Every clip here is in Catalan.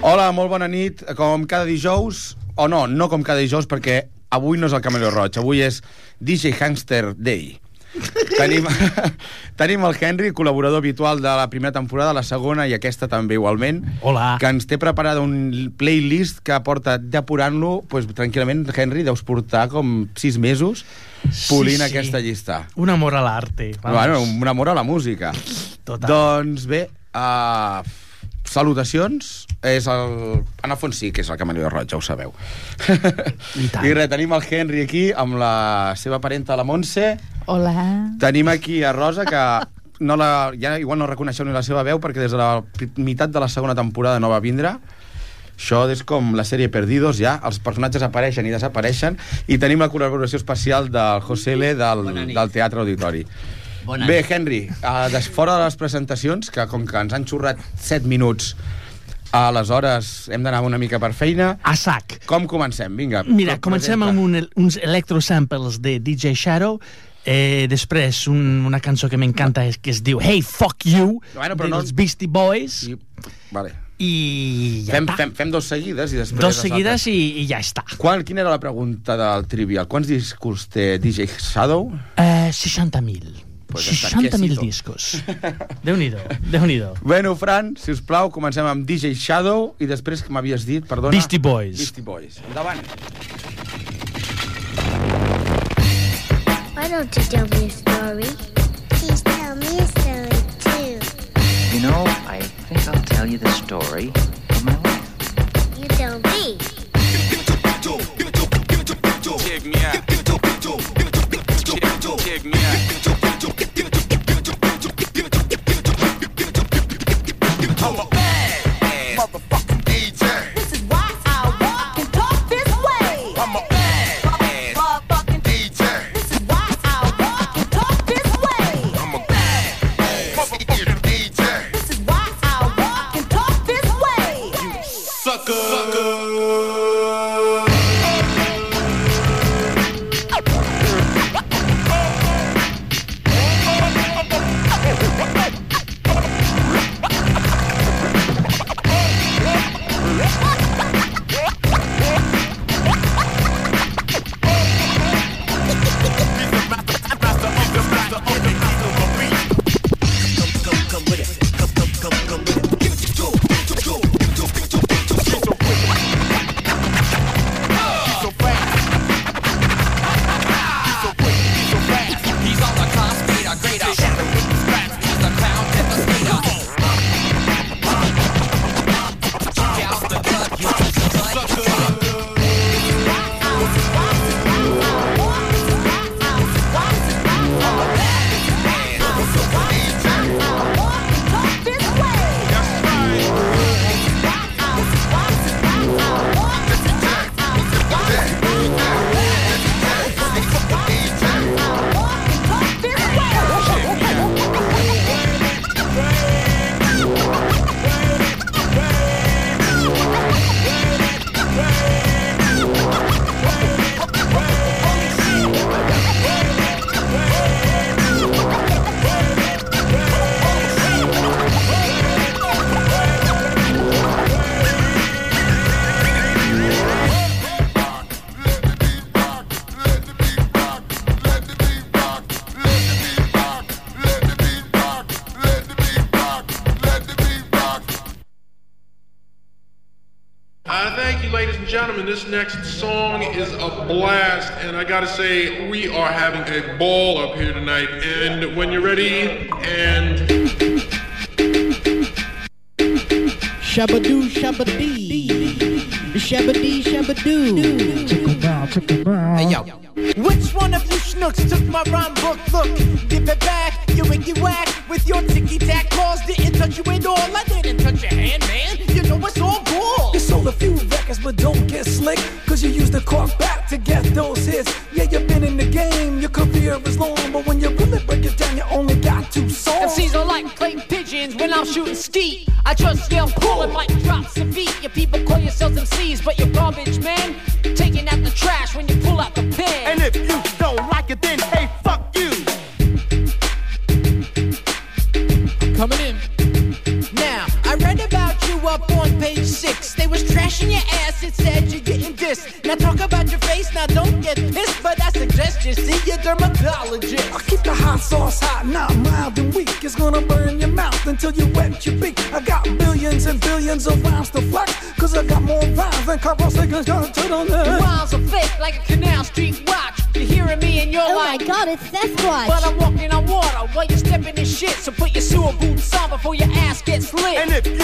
Hola, molt bona nit. Com cada dijous, o no, no com cada dijous, perquè avui no és el Camelo Roig, avui és DJ Hamster Day. tenim, tenim el Henry, col·laborador habitual de la primera temporada, la segona i aquesta també igualment, Hola. que ens té preparada un playlist que porta depurant-lo, pues, tranquil·lament, Henry, deus portar com sis mesos polint Sí, sí. aquesta llista. Un amor a l'arte. Bueno, un amor a la música. Total. Doncs bé, uh, salutacions. És el... En el fons sí que és el Camaleó Roig, ja ho sabeu. I tant. I res, tenim el Henry aquí amb la seva parenta, la Montse. Hola. Tenim aquí a Rosa, que no la, ja igual no reconeixeu ni la seva veu perquè des de la meitat de la segona temporada no va vindre. Això és com la sèrie Perdidos, ja. Els personatges apareixen i desapareixen. I tenim la col·laboració especial del José L. del, del Teatre Auditori. Bona Bé. Henry, uh, des fora de les presentacions, que com que ens han xurrat 7 minuts, aleshores hem d'anar una mica per feina. A sac. Com comencem? Vinga. Mira, com comencem presenta. amb un, uns electro samples de DJ Shadow, eh, després un, una cançó que m'encanta és- que es diu Hey Fuck You, Bueno, però no- dels Beastie Boys, I... Vale. I ja Fem, està. fem, fem dos seguides i després... Dos seguides i, i ja està. Quan, quina era la pregunta del trivial? Quants discos té DJ Shadow? Eh, 60.000. Pues està 60.000 quiesito. discos. Déu-n'hi-do, Déu-n'hi-do. Bueno, Fran, si us plau, comencem amb DJ Shadow i després, que m'havies dit, perdona... Beastie Boys. Beastie Boys. Endavant. Why don't you tell me a story? Please tell me a story too. You know, I tell you the story of my life. You tell me. Check me out. Gentlemen. This next song is a blast, and I gotta say, we are having a ball up here tonight. And when you're ready, and Shabadoo, shabadee. Shabadee, shabadoo. Hey, yo. Which one of you schnooks took my rhyme book? Look, give it back, you winky whack with your ticky tack calls. Didn't touch you at all. I pigeons when I'm shooting skeet. I just yell cool and might drop some beat. You people call yourselves MCs, but you're garbage, man. Taking out the trash when you pull out the pen. And if you don't like it, then hey, fuck you. coming in. Now, I read about you up on page six. They was trashing your ass, it said you're getting dissed. Now talk about your face, now don't get pissed, but I suggest you see your dermatologist. I keep the hot sauce hot, not mild mouth until you wet your beak. I got billions and billions of rhymes to flex, cause I got more rhymes than Carl Sagan's gonna turn on Your that. rhymes are fake like a Canal Street watch. You're hearing me and you're Oh my like, god, it's Sasquatch. but I'm walking on water while you're stepping in shit. So put your sewer boots on before your ass gets lit. And if you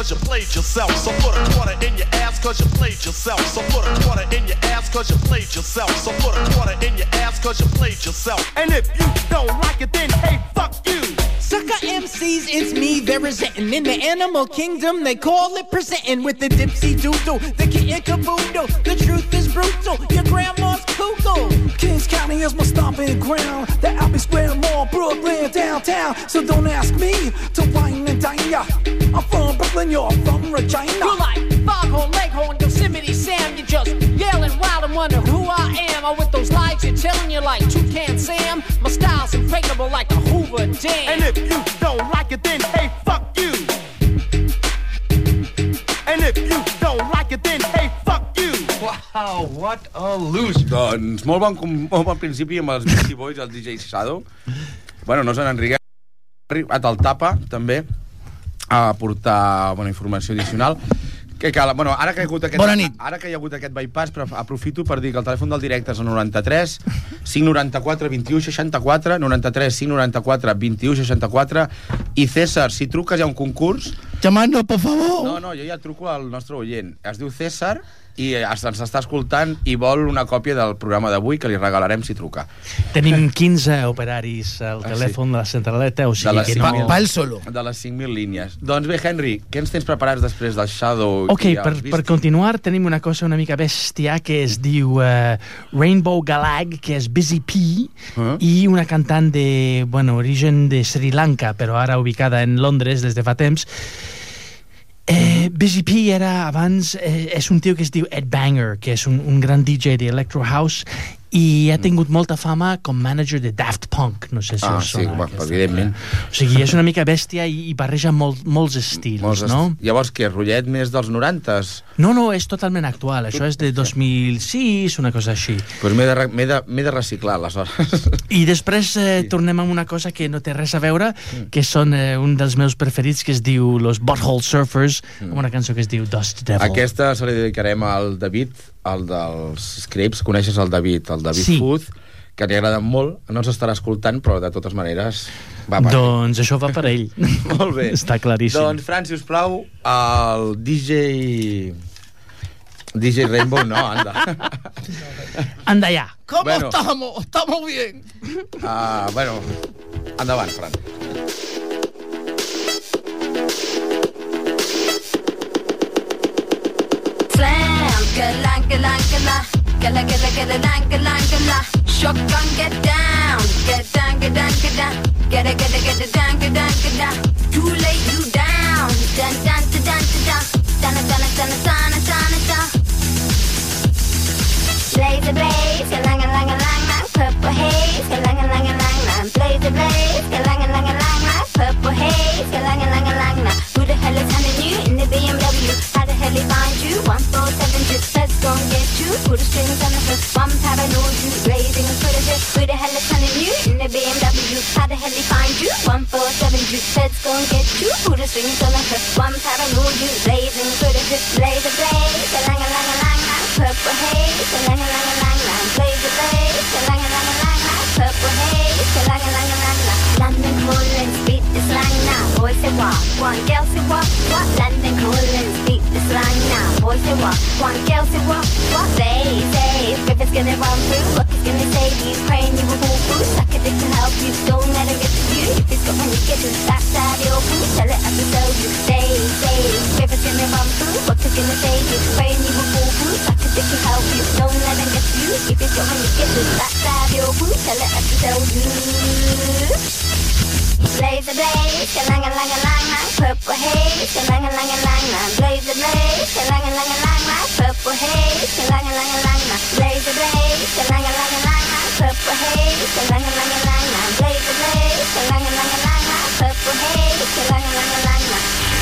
cause you played yourself. So put a quarter in your ass cause you played yourself. So put a quarter in your ass cause you played yourself. So put a quarter in your ass cause you played yourself. And if you don't like it, then hey, fuck you. Sucker MCs, it's me they're resenting. In the animal kingdom, they call it presenting with the dipsy doodle, the kitten caboodle. The truth is brutal, your grandma's cuckoo. Kings County is my stomping ground. The Abbey Square Mall, Brooklyn, downtown. So don't ask me to wine and dine ya. I'm from Brooklyn, you're from Regina. You're like Foghorn, Leghorn, Yosemite Sam. You're just yelling wild and wonder who I am. Or with those lies you're telling you like Toucan Sam. My style's impregnable like a Hoover Dam. And if you don't like it, then hey, Wow, what a loser. Doncs molt bon, com- molt bon principi amb els Beastie Boys i el DJ Shadow. Bueno, no se n'enriguem. Ha arribat al tapa, també, a portar bona informació addicional. Que cal, bueno, ara que hi ha hagut aquest, Bona nit. Ara que hi ha hagut aquest bypass, però aprofito per dir que el telèfon del directe és el 93 594 21 64 93 594 21 64 i César, si truques hi ha un concurs Llamando, por favor. no, no, jo ja truco al nostre oient. Es diu César i ens està escoltant i vol una còpia del programa d'avui que li regalarem si truca. Tenim 15 operaris al Ah, telèfon de la centraleta, o De sigui que no... pa solo. De les 5.000 línies. Doncs bé, Henry, què ens tens preparats després del Shadow Ok, i per, per continuar tenim una cosa una mica bèstia que es diu uh, Rainbow Galag, que és Busy P, Ah. i una cantant de, bueno, origen de Sri Lanka, però ara ubicada en Londres des de fa temps. Eh, Busy era abans, eh, és un tio que es diu Ed Banger, que és un, un gran DJ d'Electro House i ha tingut molta fama com manager de Daft Punk, no sé si Ah, us sí, sona. bueno, aquesta. evidentment. O sigui, és una mica bèstia i, i barreja molt, molts estils, Molts est- no? Llavors, què, rotllet més dels 90s? No, no, és totalment actual. Això és de 2006, una cosa així. Doncs pues m'he de, de, de reciclar, aleshores. I després eh, tornem amb una cosa que no té res a veure, que són eh, un dels meus preferits, que es diu Los Butthole Surfers, amb una cançó que es diu Dust Devil. Aquesta se li dedicarem al David, el dels Scrapes. Coneixes el David, el David Sí. Food, que li agrada molt. No ens estarà escoltant, però de totes maneres va per Doncs això va per ell. Molt bé. Està claríssim. Doncs, Fran, si us plau, el DJ... DJ Rainbow, no, anda. Anda ja. ¿Cómo Bueno. estamos? Estamos bien. Uh, bueno, endavant, Fran. Galangala, galangala, galangala, shotgun get down, get down, get down, get down, get a, get a, get down, get down, get down. You lay you down, down, down, down, down, down, down, down, down, down, down, down. Blaze the blaze, galangalangalang, my purple haze, galangalangalang, my blaze the blaze, galangalangalang, my purple haze, galangalangalang, my who the hell is hunting you? Hell he find you? One four seven two, let's go get you. Put the strings on the hook, one paranoid you, blazing and put it Who the hell is hunting you in the BMW? How the hell he find you? One four seven two, let's go get you. Put the strings on the hook, one paranoid you, blazing and put it Blaze a blaze, galang, galang, galang, lang, purple haze, galang, galang, galang, lang. Blaze a blaze, galang, galang, galang, lang, purple haze, Boys say what? One girl say what? What? London calling, speak the slang now. Boys say what? One girl say what? What? They say if it's gonna run through, what he's gonna save you? Praying you will fall through. Suck dick to help you. Don't let him get to you. If he's got money, get to the backside your food. Tell it up to sell you. They say if it's gonna run through, what he's gonna save you? Praying you will fall through. Suck dick to help you. Don't let him get to you. If he's got money, get to the backside your food. Tell it up to sell you. Blaze the blaze, lang lang lang lang, purple haze, lang lang lang lang, blaze the blaze, lang lang lang lang, purple haze, lang lang lang lang, blaze the blaze, lang lang lang lang, purple haze, lang lang lang lang, blaze the blaze, lang lang lang purple haze, lang lang lang.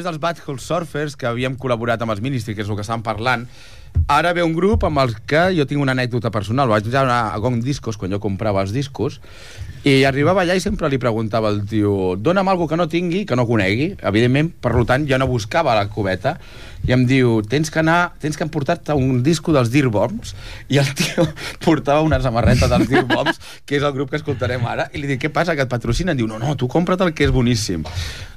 Després dels Bad Hole Surfers, que havíem col·laborat amb els Ministry, que és el que estàvem parlant, ara ve un grup amb el que jo tinc una anècdota personal. Vaig anar a Gong Discos, quan jo comprava els discos, i arribava allà i sempre li preguntava al tio dona'm algo que no tingui, que no conegui. Evidentment, per tant, jo no buscava la cubeta. I em diu, tens que anar, tens que emportar-te un disco dels Dear Bombs. I el tio portava una samarreta dels Dear Bombs, que és el grup que escoltarem ara, i li dic, què passa, que et patrocinen? Diu, no, no, tu compra't el que és boníssim.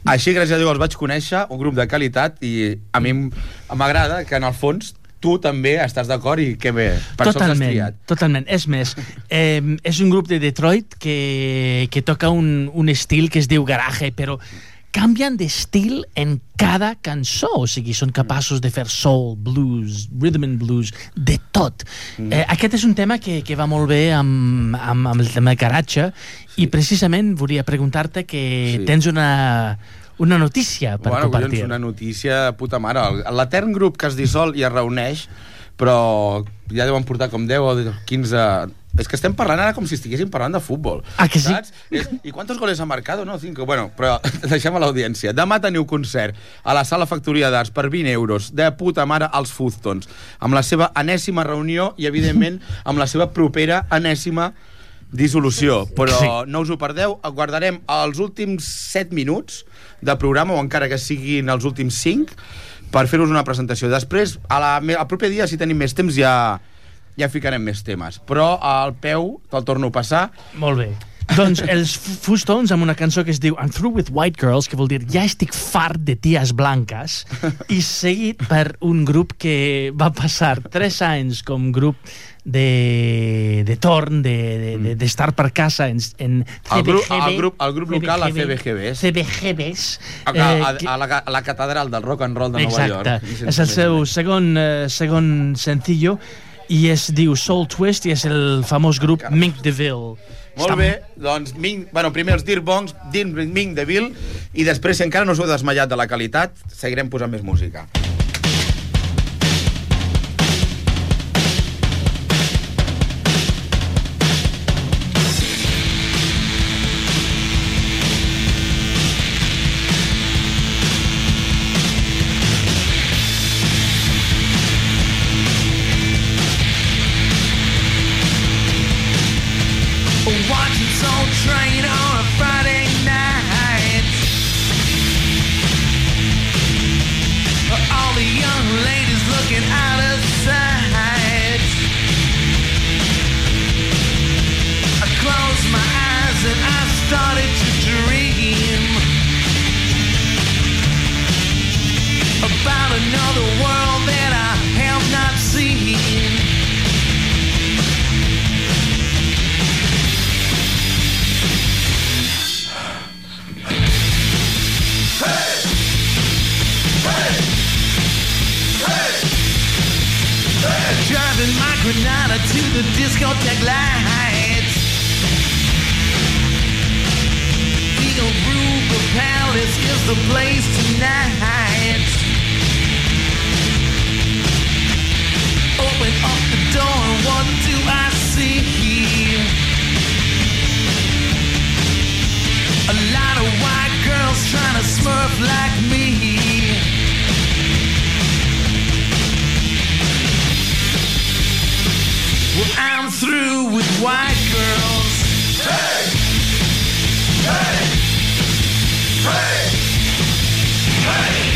Així, gràcies a Déu, els vaig conèixer, un grup de qualitat, i a mi m'agrada que, en el fons, tu també estàs d'acord i que bé, per això els has Totalment, triat. totalment. És més, eh, és un grup de Detroit que, que toca un, un estil que es diu garage, però canvien d'estil en cada cançó, o sigui, són capaços de fer soul, blues, rhythm and blues, de tot. Mm. Eh, aquest és un tema que, que va molt bé amb, amb, amb el tema de garatge i precisament volia preguntar-te que Sí. tens una, una notícia per bueno, compartir. collons, una notícia puta mare. L'etern grup que es dissol i es reuneix, però ja deuen portar com 10 o 15... És que estem parlant ara com si estiguéssim parlant de futbol. Ah, que sí? Saps? És, I quantos goles ha marcado? No, 5. Bueno, però deixem a l'audiència. Demà teniu concert a la Sala Factoria d'Arts per 20 euros, de puta mare als Fuztons, amb la seva enèsima reunió i, evidentment, amb la seva propera enèsima dissolució. Però Sí. no us ho perdeu, guardarem els últims 7 minuts de programa, o encara que siguin els últims 5, per fer-vos una presentació. Després, a la, al proper dia, si tenim més temps, ja, ja ficarem més temes. Però al peu te'l torno a passar. Molt bé. Doncs els Fustons amb una cançó que es diu I'm through with white girls, que vol dir ja estic fart de ties blanques, i seguit per un grup que va passar tres anys com grup de, de torn, d'estar de, de, d'estar per casa en, en El grup, CBGB, el grup, el grup local, CBGB. CBGBs. A, a, eh, a, que- a, la, a la catedral del rock and roll de Nova Exacte. York. És el seu segon, eh, segon sencillo i es diu Soul Twist i és el famós grup Mink DeVille. Molt bé, doncs, Ming, bueno, primer els Dear Bongs, Ming de Bill, i després, si encara no us heu desmallat de la qualitat, seguirem posant més música. Lights. The Aruba Palace is the place tonight. Open up the door, what do I see? A lot of white girls trying to smurf like me. Well, I'm through with white girls. Hey! Hey! Hey! Hey!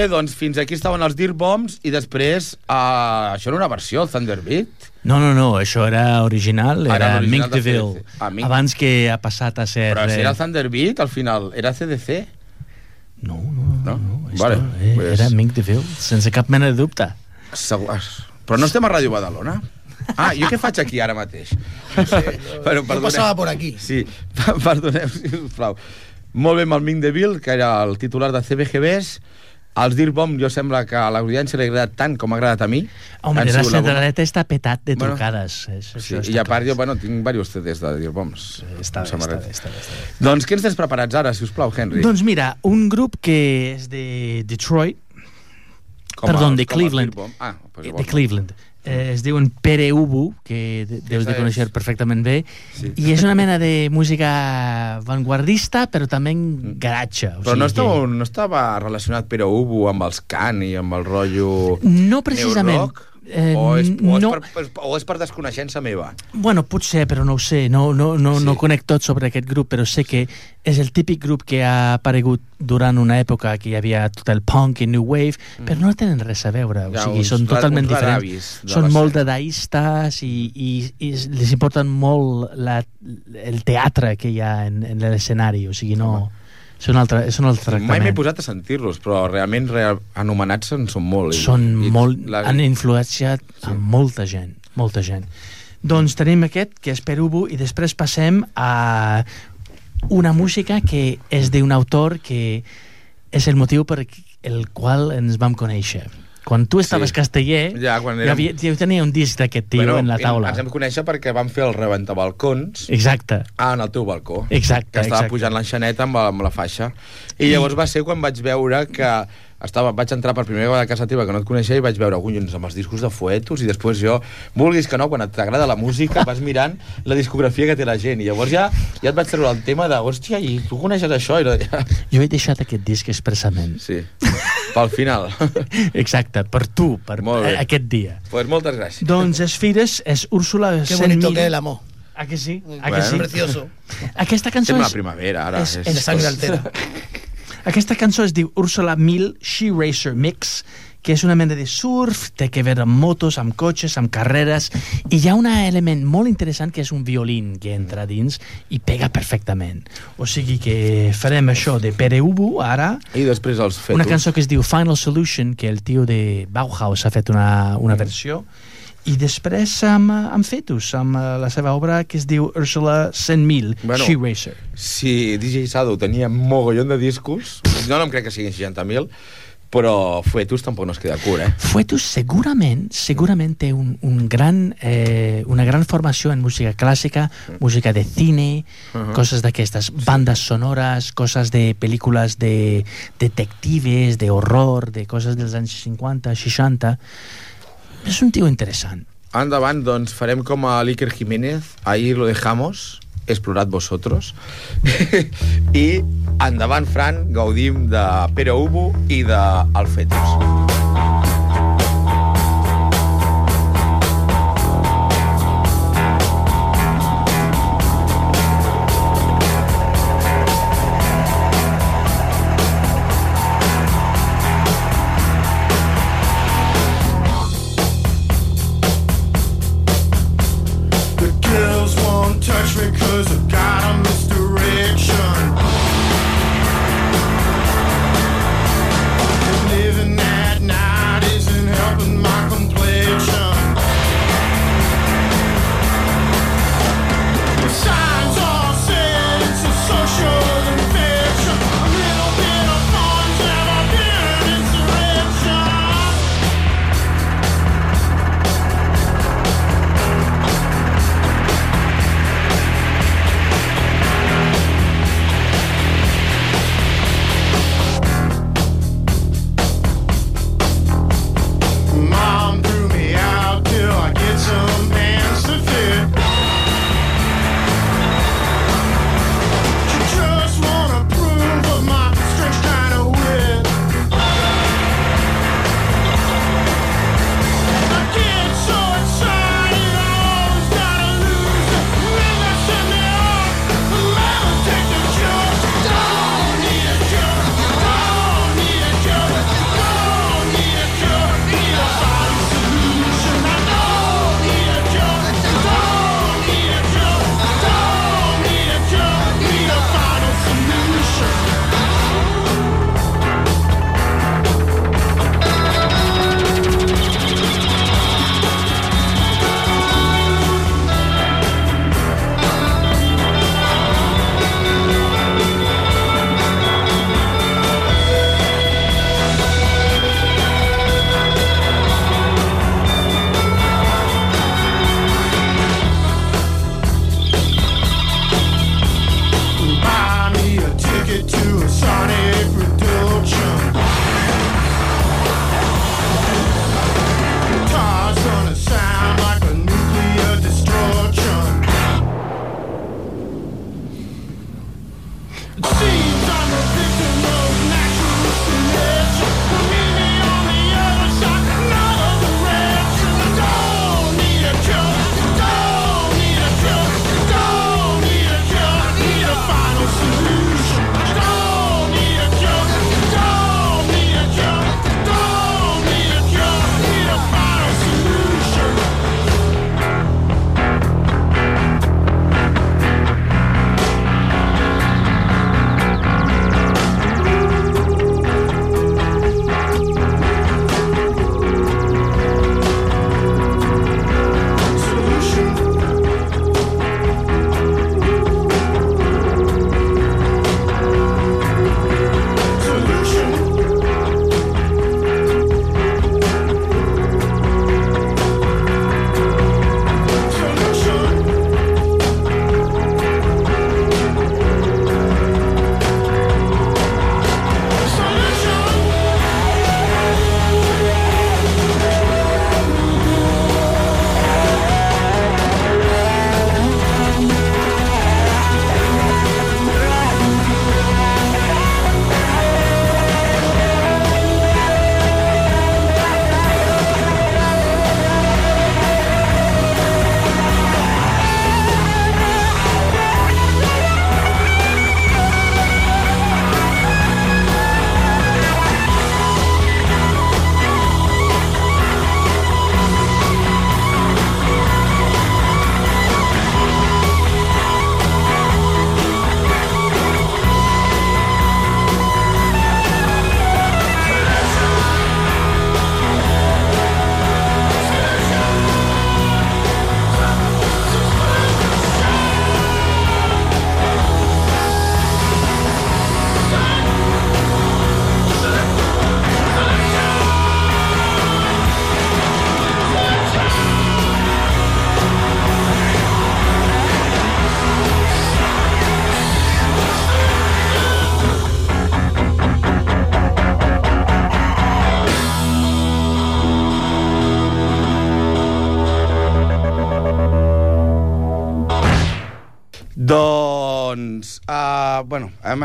Bé, doncs fins aquí estaven els Dear Bombs i després, uh, això era una versió, el Thunderbeat. No, no, no, això era original, Ah, era era l'original Mink de DeVille. Ah, Mink. abans que ha passat a ser... Però si era el Thunderbeat, al final, era CDC. No, no, no. no? Esto, Vale, eh, pues, Era Mink DeVille, sense cap mena de dubte. Segur... Però no estem a Ràdio Badalona? Ah, jo què faig aquí ara mateix? No sé, Però, No passava por aquí. Sí, perdoneu, sisplau. Molt bé amb el Ming DeVille, que era el titular de CBGBs. Els Dear Bomb, jo sembla que a l'audiència li ha agradat tant com ha agradat a mi. Home, Han la centraleta està petat de Bueno, trucades. és, Sí, això I a part, jo, bueno, tinc diversos CDs de Dear Bombs. Està bé, està bé, està bé, està bé. Doncs què ens tens preparats ara, si us plau, Henry? Doncs mira, un grup que és de Detroit, Com perdó, els- de Cleveland. Ah, pues de llavors no. Cleveland, eh, es diuen Pere Ubu, que de- deus de conèixer perfectament bé, Sí. i és una mena de música vanguardista, però també en garatge. O Però no, sigui estava, no estava relacionat Pere Ubu amb els Can i amb el rotllo... No precisament. Neorock? Eh, o, és, o, és no. per, per, o és per desconeixença meva? Bueno, potser, però no ho sé. No, no, no, Sí. no conec tot sobre aquest grup, però sé que és el típic grup que ha aparegut durant una època que hi havia tot el punk i new wave, però no tenen res a veure. O Mm. Ja, sigui, uns són totalment diferents. Són molt dadaistes i, i, i les importen molt la, el teatre que hi ha en, en l'escenari. O sigui, no... És un altre, és un altre Mai m'he tractament. posat a sentir-los, però realment real, anomenats en són molt. I- Són i molt... la- Han influenciat a molta gent, molta gent. Doncs tenim aquest, que és Perubu, i després passem a una música que és d'un autor que és el motiu per el qual ens vam conèixer. Quan tu estaves Sí. casteller, Ja, quan ja, érem- havia, ja tenia un disc d'aquest tio en la taula. Ens vam conèixer perquè vam fer el rebentabalcons Exacte. ah, en el teu balcó. Exacte, Que estava exacte. pujant l'enxaneta amb, amb la faixa. I llavors va ser quan vaig veure que estava, vaig entrar per primera vegada a casa teva que no et coneixia i vaig veure, collons, amb els discos de fuetos i després jo, vulguis que no, quan et t'agrada la música vas mirant la discografia que té la gent i llavors ja, ja et vaig treure el tema de hòstia, i tu coneixes això? I no, ja... Jo he deixat aquest disc expressament. Sí, pel final. Exacte, per tu, per Molt bé. aquest dia. pues moltes gràcies. Doncs és Fires, és Úrsula Qué bonito 100.000. que es el amor. A que sí? A Bueno. que sí? Precioso. Aquesta cançó Sembla és... la primavera, ara. és- És, sangre altera. Aquesta cançó es diu Úrsula 1000 She Racer Mix, que és una mena de surf, té que veure amb motos, amb cotxes, amb carreres, i hi ha un element molt interessant que és un violín que entra dins i pega perfectament. O sigui que farem això de Pere Ubu, ara, I després els fetos. una cançó que es diu Final Solution, que el tio de Bauhaus ha fet una, una versió, i després amb, amb Fetus, amb eh, la seva obra que es diu Ursula 100.000, Bueno. She Racer. Si DJ Sado tenia mogollon de discos, no, no em crec que siguin 60.000, però Fetus tampoc no es queda curt, eh? Fetus segurament, segurament té un, un gran, eh, una gran formació en música clàssica, música de cine, Mhm. coses d'aquestes, bandes sonores, coses de pel·lícules de detectives, de horror, de coses dels anys 50, 60... És un tio interessant. Endavant, doncs, farem com a l'Iker Jiménez, ahí lo dejamos, explorat vosotros, i endavant, Fran, gaudim de Pere Ubu i de El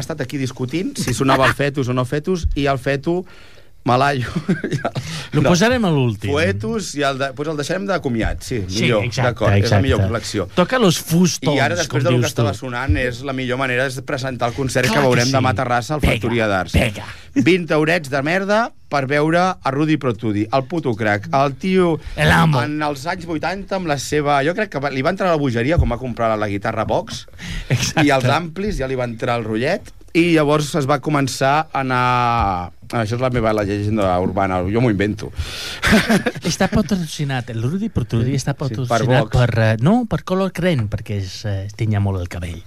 estat aquí discutint si sonava el fetus o no fetus, i el fetu malaio. Lo posarem a l'últim. Fuetus, i el, de, pues el deixarem de comiat, sí, Sí, millor, d'acord, és la millor col·lecció. Toca los fustons, I ara, després del que tu. estava sonant, és la millor manera de presentar el concert Clar que veurem que sí. demà a Terrassa al Pega, Factoria d'Arts. pega. 20 eurets de merda per veure a Rudy Protudi, el puto crack. El tio, El amo. en els anys 80, amb la seva... Jo crec que va- li va entrar a la bogeria, com va comprar la guitarra Vox, Exacte. i els amplis ja li va entrar el rotllet, i llavors es va començar a anar... Això és la meva la llegenda urbana, jo m'ho invento. Està patrocinat, el Rudy Protudi està per patrocinat Vox. per, eh, no, per Color Cren, perquè es, eh, es tinya molt el cabell.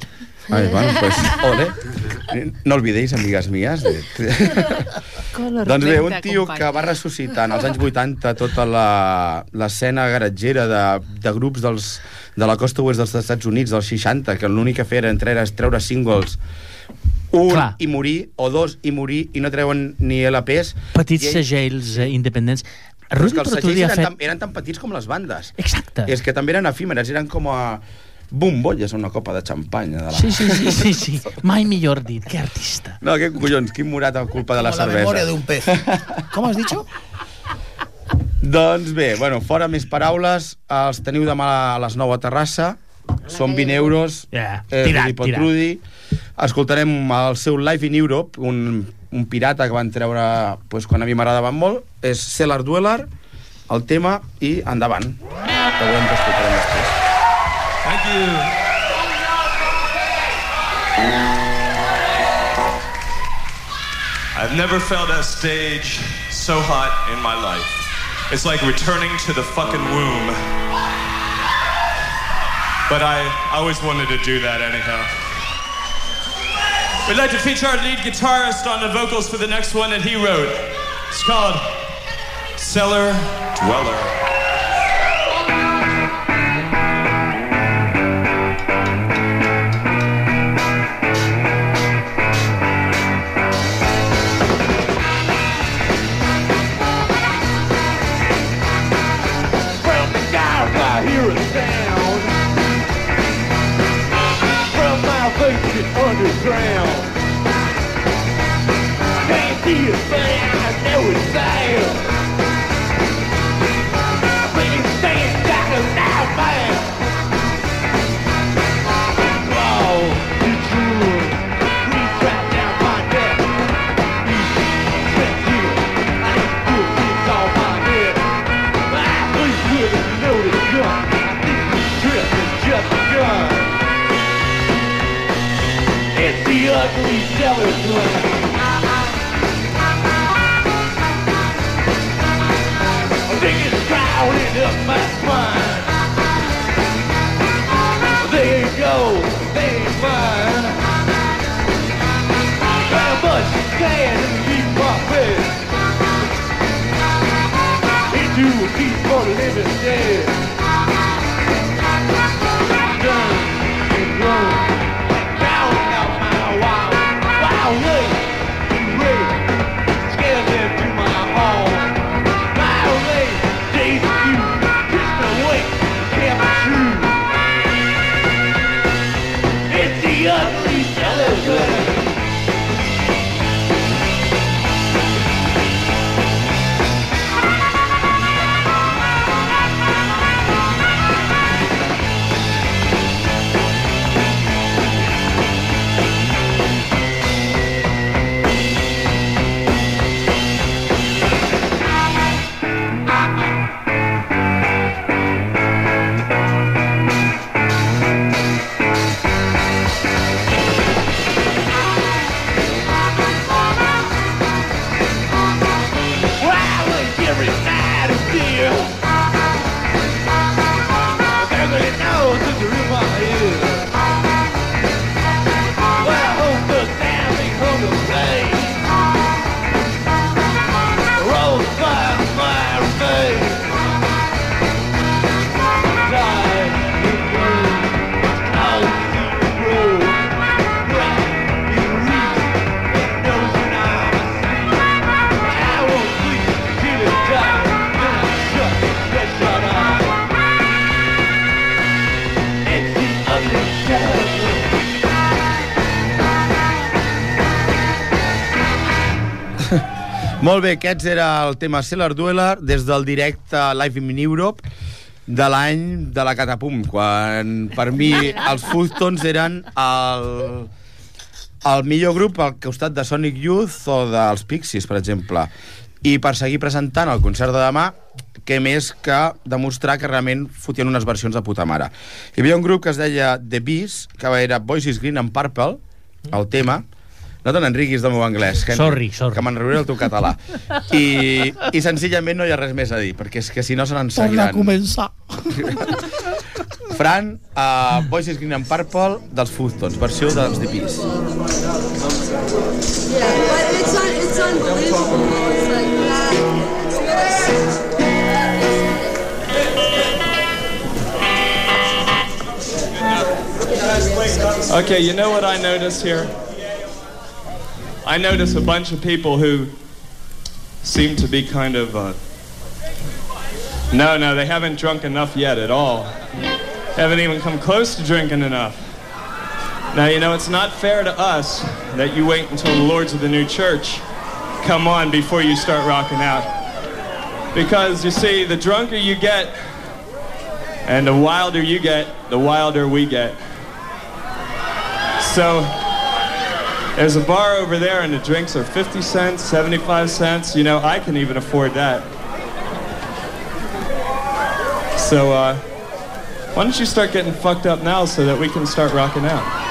Ai, bueno, pues, ole. No olvidéis, amigas mías. De... doncs bé, un tio que va ressuscitar en els anys 80 tota la- l'escena garatgera de, de grups dels, de la costa oest dels Estats Units dels 60, que l'únic que feien era, era treure singles un Clar. i morir, o dos i morir, i no treuen ni LPs. Petits I ell- segells eh, independents. Però és Rudy que els segells eren, fet... tan, eren tan petits com les bandes. Exacte. I és que també eren efímeres, eren com a bombolles una copa de xampanya. De la... Sí, sí, sí, sí, sí. Mai millor dit, que artista. No, què collons, quin morat a culpa de la la cervesa. memoria de un pez. ¿Cómo has dicho? Doncs bé, bueno, fora més paraules, els teniu demà a les 9 a Terrassa, són 20 euros, Ja, eh, tirat, Rudy Potrudi. Escoltarem el seu Live in Europe, un, un pirata que van treure pues, quan a mi m'agradaven molt, és Cellar Dweller, el tema, i endavant. Que veurem que escoltarem després. Thank you. I've never felt a stage so hot in my life. It's like returning to the fucking womb. But I always wanted to do that anyhow. We'd like to feature our lead guitarist on the vocals for the next one that he wrote. It's called Cellar Dweller. Molt bé, aquests era el tema Cellar Dweller des del directe Live in Europe de l'any de la Catapum, quan per mi els Fuzztons eren el, el millor grup al costat de Sonic Youth o dels Pixies, per exemple. I per seguir presentant el concert de demà, què més que demostrar que realment fotien unes versions de puta mare. Hi havia un grup que es deia The Bees, que era Voices Green and Purple, el tema, no te n'enriquis del meu anglès, que, Sorry, sorry. que me'n riuré del teu català. I, I senzillament no hi ha res més a dir, perquè és que si no se n'en Torna a començar. Fran, uh, Voices Green and Purple dels Fuzztons, versió dels Bees. Yeah, but it's, un, it's unbelievable. It's like that. Okay, you know what I notice here? I notice a bunch of people who seem to be kind of. Uh, no, no, they haven't drunk enough yet at all. Haven't even come close to drinking enough. Now, you know, it's not fair to us that you wait until the Lords of the New Church come on before you start rocking out. Because, you see, the drunker you get and the wilder you get, the wilder we get. So there's a bar over there and the drinks are 50 cents, 75 cents. You know, I can even afford that. So uh, why don't you start getting fucked up now so that we can start rocking out?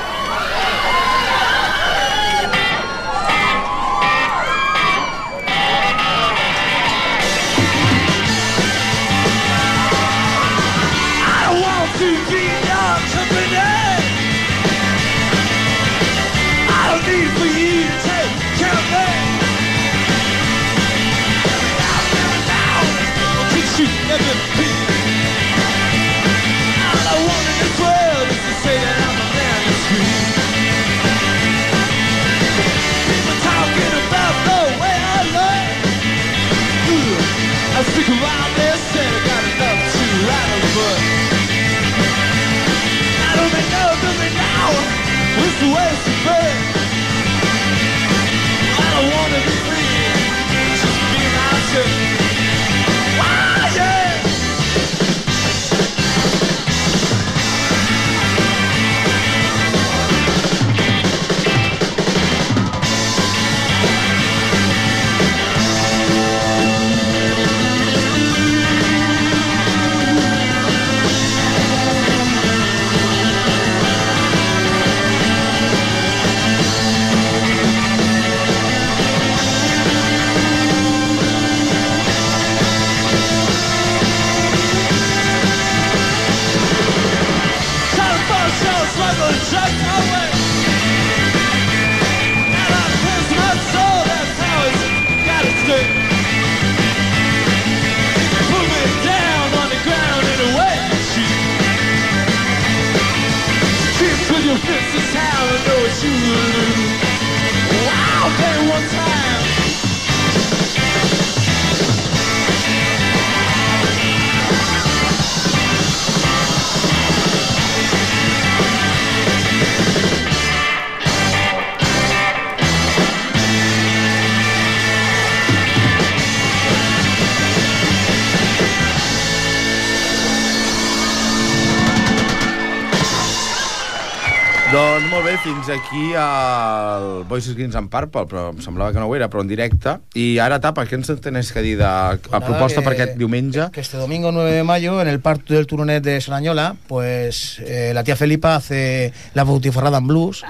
Fins aquí el Voices Green and Purple, però em semblava que no ho era, però en directe. I ara, Tapa, què ens tens que dir de a proposta per aquest diumenge? Que este domingo 9 de mayo, en el parque del Turonet de Sarañola, pues eh, la tía Felipa hace la bautifarrada en blues.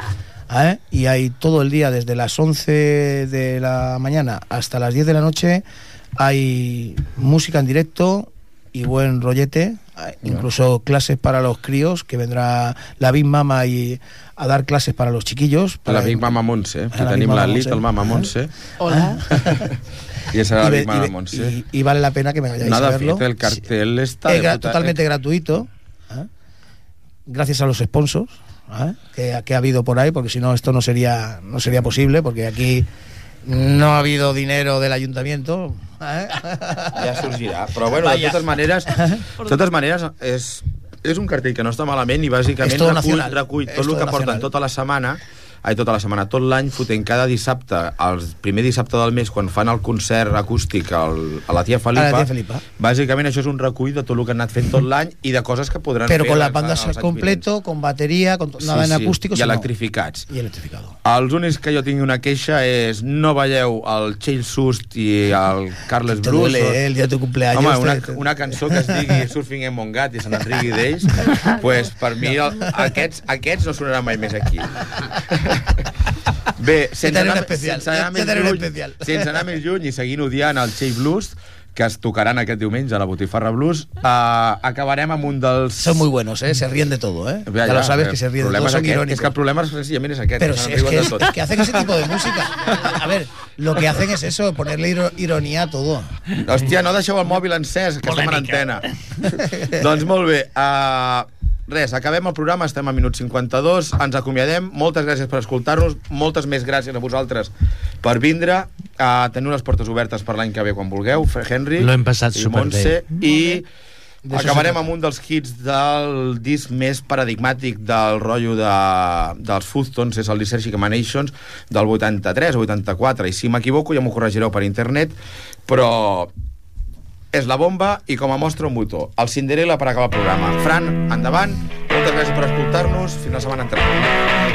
¿eh? Y hay todo el día, desde las 11 de la mañana hasta las 10 de la noche, hay música en directo y buen rollete. Hay Incluso clases para los críos, que vendrá la Big Mama y a dar clases para los chiquillos. La Big Mama Montse. A la tenim Mama la Little. Mama Ah. Montse. Hola. I esa era la Y Big Mama y Montse. y- y vale la pena que me vayáis Nada, a verlo. fíjate, el cartel está Es de gra- puta- totalmente gratuito, ¿eh? gracias a los sponsors ¿eh? que, que ha habido por ahí, porque si no esto no sería no sería posible, porque aquí no ha habido dinero del ayuntamiento. ¿Eh? Ja sorgirà. Però bueno, de totes maneres, de totes maneres és, és un cartell que no està malament i bàsicament recull, recull tot el que porten tota la setmana ai, tota la setmana, tot l'any, fotent cada dissabte, el primer dissabte del mes, quan fan el concert acústic al, a la tia Felipa, A la tia Felipa. bàsicament això és un recull de tot el que han anat fent tot l'any i de coses que podran Pero fer con la banda anys completo, con batería, con nada en acústico. I electrificats. Y electrificado. Els únics que jo tingui una queixa és no veieu el Cheil Sust i el Carles Bruce. duele, eh, el día de tu cumpleaños. Home, una, una cançó que es digui Surfing en Montgat i se n'en rigui d'ells, pues, per mi el, aquests, aquests no sonaran mai més aquí. Bé, sense anar, especial, sense anar, més lluny, especial. sense anar més lluny i seguint odiant el Cheil Blues, que es tocaran aquest diumenge a la Botifarra Blues, uh, acabarem amb un dels... Son muy buenos, ¿eh? Se ríen de todo, ¿eh? Ya, lo sabes que se ríen de todo, és son irónicos. És que el problema és, senzillament és aquest. Pero que si es riuen que, es, es que hacen ese tipo de música. A ver, lo que hacen es eso, ponerle iro- ironía a todo. Hòstia, no deixeu el mòbil encès, que estem en antena. doncs molt bé. Uh, res, acabem el programa, estem a minut 52, ens acomiadem. Moltes gràcies per escoltar-nos, moltes més gràcies a vosaltres per vindre. Uh, teniu les portes obertes per l'any que ve quan vulgueu, Fer Henry. Lo hem passat i. Montse, I acabarem amb un dels hits del disc més paradigmàtic del rotllo de, dels Footstones, és el Dissergic Emanations del 83 o 84, i si m'equivoco ja m'ho corregireu per internet, però és la bomba i com a mostra un botó. El Cinderella per acabar el programa. Fran, endavant, moltes gràcies per escoltar-nos, fins la setmana entrant.